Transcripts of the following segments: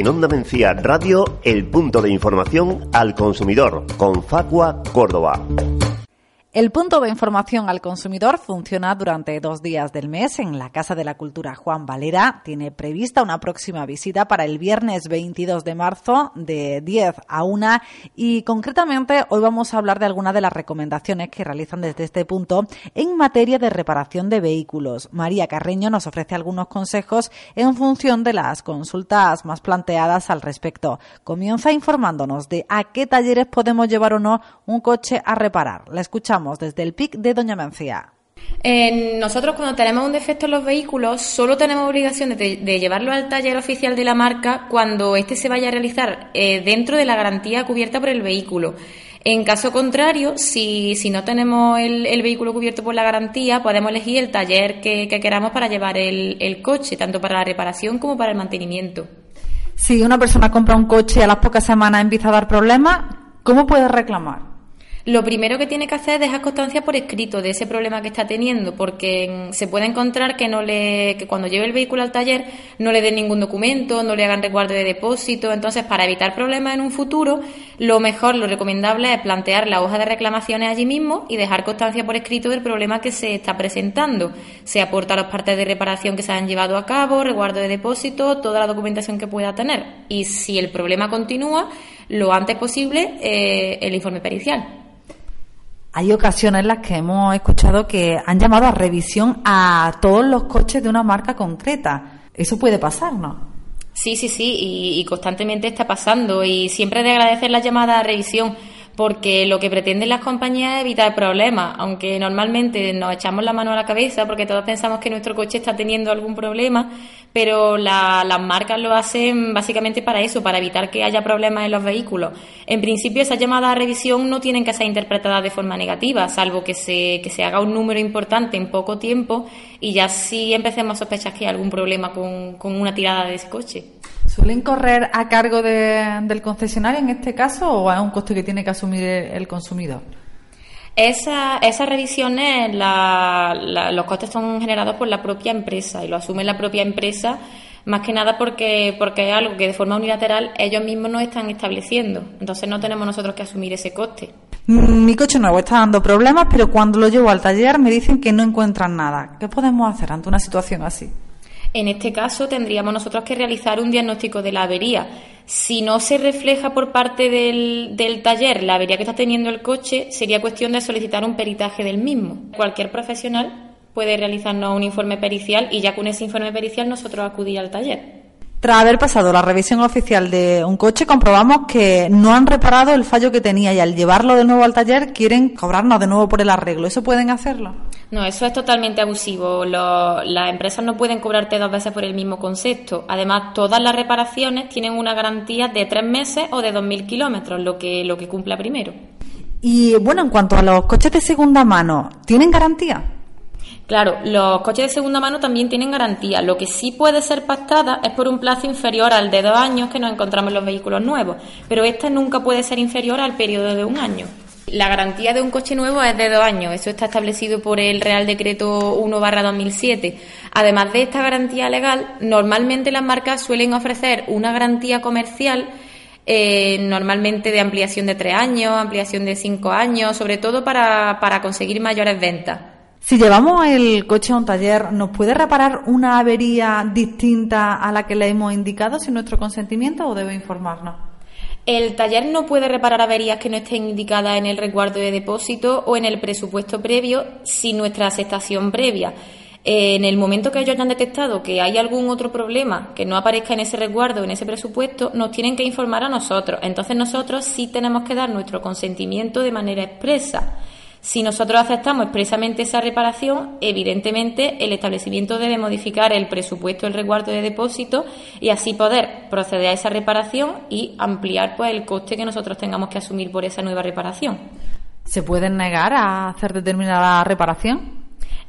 En Onda Mencía Radio, el punto de información al consumidor, con Facua Córdoba. El punto de información al consumidor funciona durante dos días del mes en la Casa de la Cultura Juan Valera. Tiene prevista una próxima visita para el viernes 22 de marzo de 10 a 1 y concretamente hoy vamos a hablar de algunas de las recomendaciones que realizan desde este punto en materia de reparación de vehículos. María Carreño nos ofrece algunos consejos en función de las consultas más planteadas al respecto. Comienza informándonos de a qué talleres podemos llevar o no un coche a reparar. La escuchamos desde el PIC de Doña Mencía. nosotros cuando tenemos un defecto en los vehículos solo tenemos obligación de, llevarlo al taller oficial de la marca cuando éste se vaya a realizar eh, dentro de la garantía cubierta por el vehículo. En caso contrario, si, no tenemos el, vehículo cubierto por la garantía, podemos elegir el taller que, queramos para llevar el, el coche, tanto para la reparación como para el mantenimiento. Si una persona compra un coche y a las pocas semanas empieza a dar problemas, ¿cómo puede reclamar? Lo primero que tiene que hacer es dejar constancia por escrito de ese problema que está teniendo, porque se puede encontrar que no le, que cuando lleve el vehículo al taller no le den ningún documento, no le hagan resguardo de depósito. Entonces, para evitar problemas en un futuro, lo mejor, lo recomendable es plantear la hoja de reclamaciones allí mismo y dejar constancia por escrito del problema que se está presentando. Se aporta las partes de reparación que se han llevado a cabo, resguardo de depósito, toda la documentación que pueda tener. Y si el problema continúa, lo antes posible, eh, el informe pericial. Hay ocasiones en las que hemos escuchado que han llamado a revisión a todos los coches de una marca concreta. Eso puede pasar, ¿no? Sí, sí, sí, y, constantemente está pasando y siempre de agradecer la llamada a revisión porque lo que pretenden las compañías es evitar problemas, aunque normalmente nos echamos la mano a la cabeza porque todos pensamos que nuestro coche está teniendo algún problema, pero las marcas lo hacen básicamente para eso, para evitar que haya problemas en los vehículos. En principio, esas llamadas a revisión no tienen que ser interpretadas de forma negativa, salvo que se, que se haga un número importante en poco tiempo y ya sí empecemos a sospechar que hay algún problema con, con una tirada de ese coche. ¿Suelen correr a cargo del concesionario en este caso o es un coste que tiene que asumir el, consumidor? Esa, esas revisiones, los costes son generados por la propia empresa y lo asume la propia empresa más que nada porque, porque es algo que de forma unilateral ellos mismos nos están estableciendo. Entonces no tenemos nosotros que asumir ese coste. Mi coche nuevo está dando problemas, pero cuando lo llevo al taller me dicen que no encuentran nada. ¿Qué podemos hacer ante una situación así? En este caso tendríamos nosotros que realizar un diagnóstico de la avería. Si no se refleja por parte del, taller la avería que está teniendo el coche, sería cuestión de solicitar un peritaje del mismo. Cualquier profesional puede realizarnos un informe pericial y ya con ese informe pericial nosotros acudir al taller. Tras haber pasado la revisión oficial de un coche, comprobamos que no han reparado el fallo que tenía y al llevarlo de nuevo al taller quieren cobrarnos de nuevo por el arreglo. ¿Eso pueden hacerlo? No, eso es totalmente abusivo. las empresas no pueden cobrarte dos veces por el mismo concepto. Además, todas las reparaciones tienen una garantía de tres meses o de dos mil kilómetros, lo que, lo que cumpla primero. Y bueno, en cuanto a los coches de segunda mano, ¿tienen garantía? Claro, los coches de segunda mano también tienen garantía. Lo que sí puede ser pactada es por un plazo inferior al de dos años que nos encontramos en los vehículos nuevos, pero esta nunca puede ser inferior al periodo de un año. La garantía de un coche nuevo es de dos años, eso está establecido por el Real Decreto 1 2007. Además de esta garantía legal, normalmente las marcas suelen ofrecer una garantía comercial eh, normalmente de ampliación de tres años, ampliación de cinco años, sobre todo para, para conseguir mayores ventas. Si llevamos el coche a un taller, ¿nos puede reparar una avería distinta a la que le hemos indicado sin nuestro consentimiento o debe informarnos? El taller no puede reparar averías que no estén indicadas en el resguardo de depósito o en el presupuesto previo sin nuestra aceptación previa. En el momento que ellos hayan detectado que hay algún otro problema que no aparezca en ese resguardo, en ese presupuesto, nos tienen que informar a nosotros. Entonces nosotros sí tenemos que dar nuestro consentimiento de manera expresa. Si nosotros aceptamos expresamente esa reparación, evidentemente el establecimiento debe modificar el presupuesto del resguardo de depósito y así poder proceder a esa reparación y ampliar pues el coste que nosotros tengamos que asumir por esa nueva reparación. ¿Se pueden negar a hacer determinada reparación?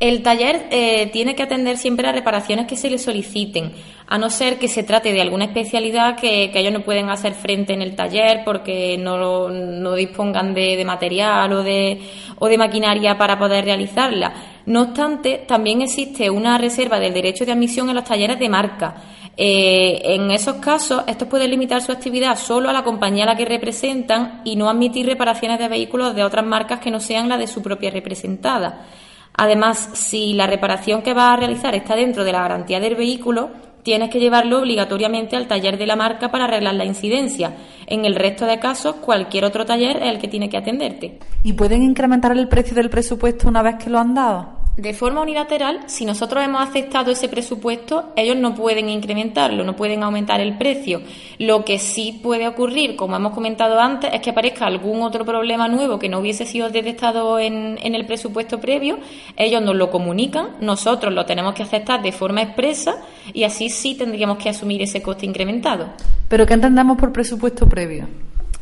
El taller eh, tiene que atender siempre las reparaciones que se le soliciten, a no ser que se trate de alguna especialidad que, ellos no pueden hacer frente en el taller porque no, no dispongan de, material o de, o de maquinaria para poder realizarla. No obstante, también existe una reserva del derecho de admisión en los talleres de marca. Eh, en esos casos, estos pueden limitar su actividad solo a la compañía a la que representan y no admitir reparaciones de vehículos de otras marcas que no sean la de su propia representada. Además, si la reparación que va a realizar está dentro de la garantía del vehículo, tienes que llevarlo obligatoriamente al taller de la marca para arreglar la incidencia. En el resto de casos, cualquier otro taller es el que tiene que atenderte. ¿Y pueden incrementar el precio del presupuesto una vez que lo han dado? De forma unilateral, si nosotros hemos aceptado ese presupuesto, ellos no pueden incrementarlo, no pueden aumentar el precio. Lo que sí puede ocurrir, como hemos comentado antes, es que aparezca algún otro problema nuevo que no hubiese sido detectado en, en el presupuesto previo, ellos nos lo comunican, nosotros lo tenemos que aceptar de forma expresa y así sí tendríamos que asumir ese coste incrementado. ¿Pero qué entendemos por presupuesto previo?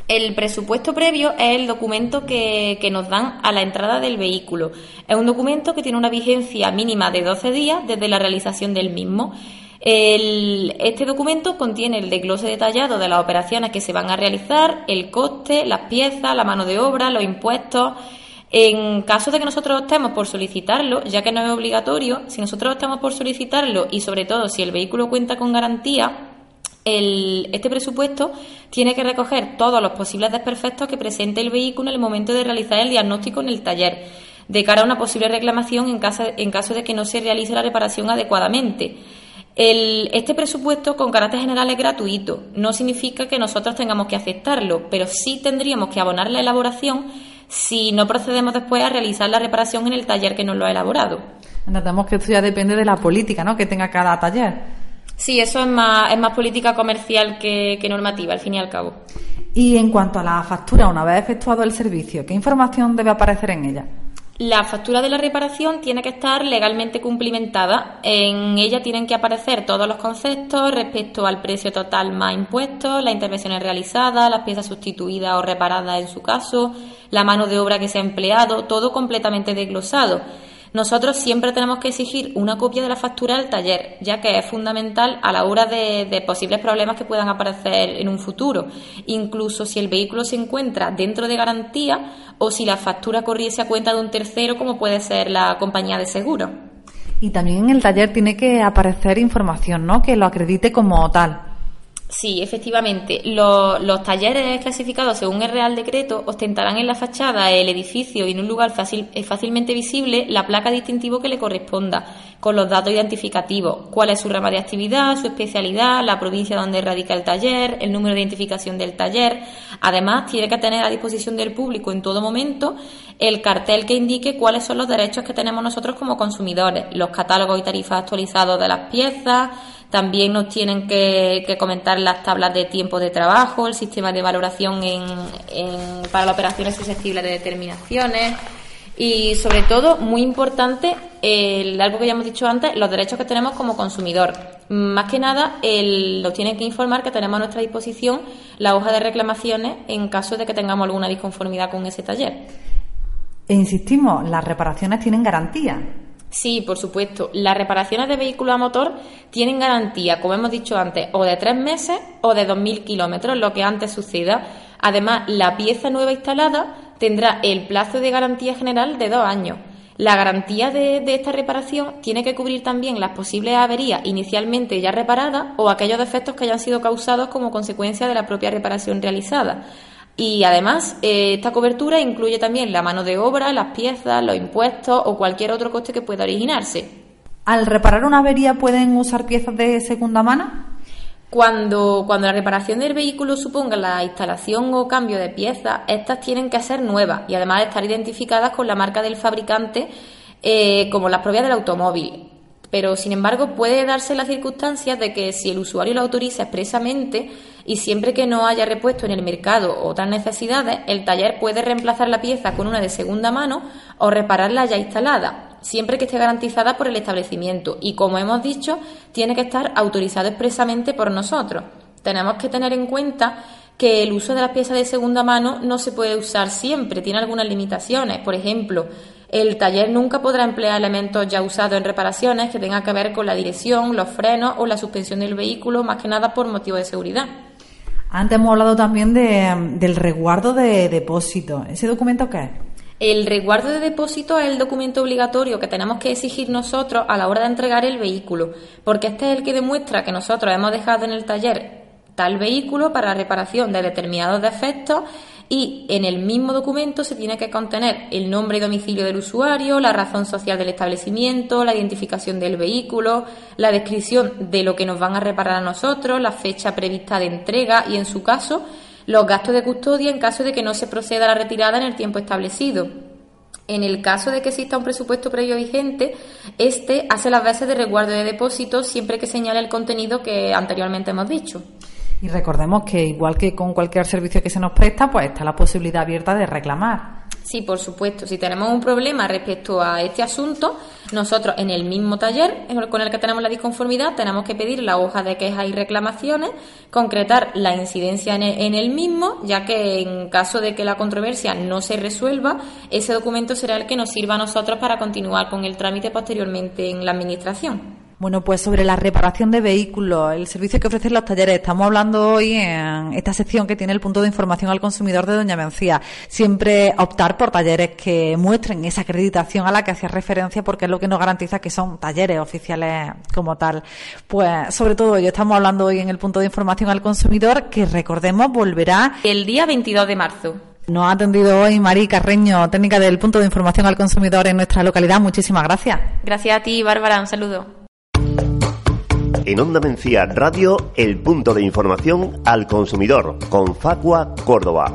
El presupuesto previo es el documento que, nos dan a la entrada del vehículo. Es un documento que tiene una vigencia mínima de 12 días desde la realización del mismo. este documento contiene el desglose detallado de las operaciones que se van a realizar, el coste, las piezas, la mano de obra, los impuestos. En caso de que nosotros optemos por solicitarlo, ya que no es obligatorio, si nosotros optamos por solicitarlo y sobre todo si el vehículo cuenta con garantía, este presupuesto tiene que recoger todos los posibles desperfectos que presente el vehículo en el momento de realizar el diagnóstico en el taller, de cara a una posible reclamación en caso, en caso de que no se realice la reparación adecuadamente. este presupuesto con carácter general es gratuito, no significa que nosotros tengamos que aceptarlo, pero sí tendríamos que abonar la elaboración si no procedemos después a realizar la reparación en el taller que nos lo ha elaborado. Entendemos que esto ya depende de la política ¿no? que tenga cada taller. Sí, eso es más, es más política comercial que, normativa, al fin y al cabo. Y en cuanto a la factura, una vez efectuado el servicio, ¿qué información debe aparecer en ella? La factura de la reparación tiene que estar legalmente cumplimentada. En ella tienen que aparecer todos los conceptos respecto al precio total más impuestos, las intervenciones realizadas, las piezas sustituidas o reparadas en su caso, la mano de obra que se ha empleado, todo completamente desglosado. Nosotros siempre tenemos que exigir una copia de la factura del taller, ya que es fundamental a la hora de, posibles problemas que puedan aparecer en un futuro, incluso si el vehículo se encuentra dentro de garantía o si la factura corriese a cuenta de un tercero, como puede ser la compañía de seguro. Y también en el taller tiene que aparecer información, ¿no? Que lo acredite como tal. Sí, efectivamente. Los, talleres clasificados según el Real Decreto ostentarán en la fachada el edificio y en un lugar fácil, eh, fácilmente visible la placa distintivo que le corresponda, con los datos identificativos, cuál es su rama de actividad, su especialidad, la provincia donde radica el taller, el número de identificación del taller. Además, tiene que tener a disposición del público en todo momento el cartel que indique cuáles son los derechos que tenemos nosotros como consumidores, los catálogos y tarifas actualizados de las piezas, también nos tienen que, comentar las tablas de tiempo de trabajo, el sistema de valoración en, para las operaciones susceptibles de determinaciones y sobre todo, muy importante, el, algo que ya hemos dicho antes, los derechos que tenemos como consumidor. Más que nada, el, tienen que informar que tenemos a nuestra disposición la hoja de reclamaciones en caso de que tengamos alguna disconformidad con ese taller. E insistimos, las reparaciones tienen garantía. Sí, por supuesto. Las reparaciones de vehículos a motor tienen garantía, como hemos dicho antes, o de tres meses o de 2.000 kilómetros, lo que antes suceda. Además, la pieza nueva instalada tendrá el plazo de garantía general de dos años. La garantía de, de, esta reparación tiene que cubrir también las posibles averías inicialmente ya reparadas o aquellos defectos que hayan sido causados como consecuencia de la propia reparación realizada. Y además, eh, esta cobertura incluye también la mano de obra, las piezas, los impuestos o cualquier otro coste que pueda originarse. ¿Al reparar una avería pueden usar piezas de segunda mano? Cuando, cuando la reparación del vehículo suponga la instalación o cambio de piezas, estas tienen que ser nuevas y además estar identificadas con la marca del fabricante eh, como las propias del automóvil. Pero, sin embargo, puede darse la circunstancia de que si el usuario lo autoriza expresamente, y siempre que no haya repuesto en el mercado otras necesidades, el taller puede reemplazar la pieza con una de segunda mano o repararla ya instalada, siempre que esté garantizada por el establecimiento y, como hemos dicho, tiene que estar autorizado expresamente por nosotros. Tenemos que tener en cuenta que el uso de las piezas de segunda mano no se puede usar siempre, tiene algunas limitaciones. Por ejemplo, el taller nunca podrá emplear elementos ya usados en reparaciones que tengan que ver con la dirección, los frenos o la suspensión del vehículo, más que nada por motivo de seguridad. Antes hemos hablado también de, del resguardo de depósito. ¿Ese documento qué es? El resguardo de depósito es el documento obligatorio que tenemos que exigir nosotros a la hora de entregar el vehículo, porque este es el que demuestra que nosotros hemos dejado en el taller tal vehículo para reparación de determinados defectos y en el mismo documento se tiene que contener el nombre y domicilio del usuario, la razón social del establecimiento, la identificación del vehículo, la descripción de lo que nos van a reparar a nosotros, la fecha prevista de entrega y, en su caso, los gastos de custodia en caso de que no se proceda a la retirada en el tiempo establecido. En el caso de que exista un presupuesto previo vigente, este hace las veces de resguardo de depósitos siempre que señale el contenido que anteriormente hemos dicho. Y recordemos que igual que con cualquier servicio que se nos presta, pues está la posibilidad abierta de reclamar. Sí, por supuesto. Si tenemos un problema respecto a este asunto, nosotros en el mismo taller con el que tenemos la disconformidad tenemos que pedir la hoja de quejas y reclamaciones, concretar la incidencia en el mismo, ya que en caso de que la controversia no se resuelva, ese documento será el que nos sirva a nosotros para continuar con el trámite posteriormente en la Administración. Bueno, pues sobre la reparación de vehículos, el servicio que ofrecen los talleres. Estamos hablando hoy en esta sección que tiene el punto de información al consumidor de Doña Mencía. Siempre optar por talleres que muestren esa acreditación a la que hacía referencia porque es lo que nos garantiza que son talleres oficiales como tal. Pues sobre todo estamos hablando hoy en el punto de información al consumidor que recordemos volverá el día 22 de marzo. Nos ha atendido hoy Mari Carreño, técnica del punto de información al consumidor en nuestra localidad. Muchísimas gracias. Gracias a ti, Bárbara. Un saludo. En Onda Mencía Radio, el punto de información al consumidor con Facua Córdoba.